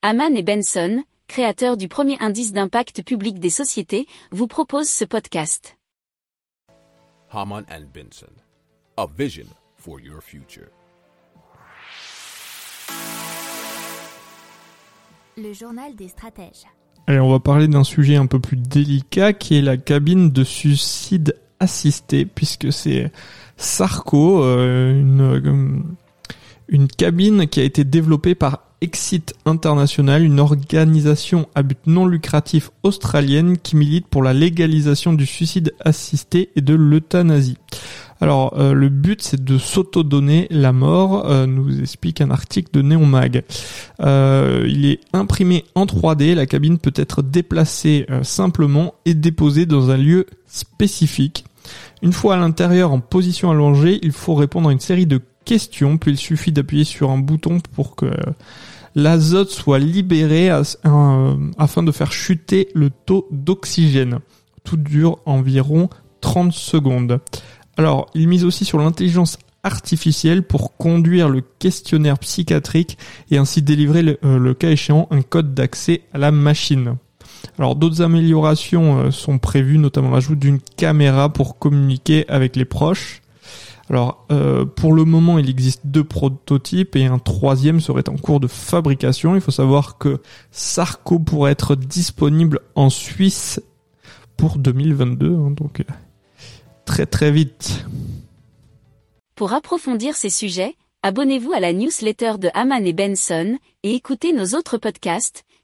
Haman et Benson, créateurs du premier indice d'impact public des sociétés, vous proposent ce podcast. Haman and Benson, a vision for your future. Le journal des stratèges. Allez, on va parler d'un sujet un peu plus délicat qui est la cabine de suicide assisté, puisque c'est Sarko, euh, une, euh, une cabine qui a été développée par Exit International, une organisation à but non lucratif australienne qui milite pour la légalisation du suicide assisté et de l'euthanasie. Alors euh, le but c'est de s'auto-donner la mort, euh, nous explique un article de Neomag. Euh, il est imprimé en 3D, la cabine peut être déplacée simplement et déposée dans un lieu spécifique. Une fois à l'intérieur en position allongée, il faut répondre à une série de questions, puis il suffit d'appuyer sur un bouton pour que l'azote soit libéré afin de faire chuter le taux d'oxygène. Tout dure environ 30 secondes. Alors, il mise aussi sur l'intelligence artificielle pour conduire le questionnaire psychiatrique et ainsi délivrer le, euh, cas échéant un code d'accès à la machine. Alors d'autres améliorations euh, sont prévues, notamment l'ajout d'une caméra pour communiquer avec les proches. Alors euh, pour le moment il existe deux prototypes et un troisième serait en cours de fabrication. Il faut savoir que Sarko pourrait être disponible en Suisse pour 2022, hein, donc très très vite. Pour approfondir ces sujets, abonnez-vous à la newsletter de Haman et Benson et écoutez nos autres podcasts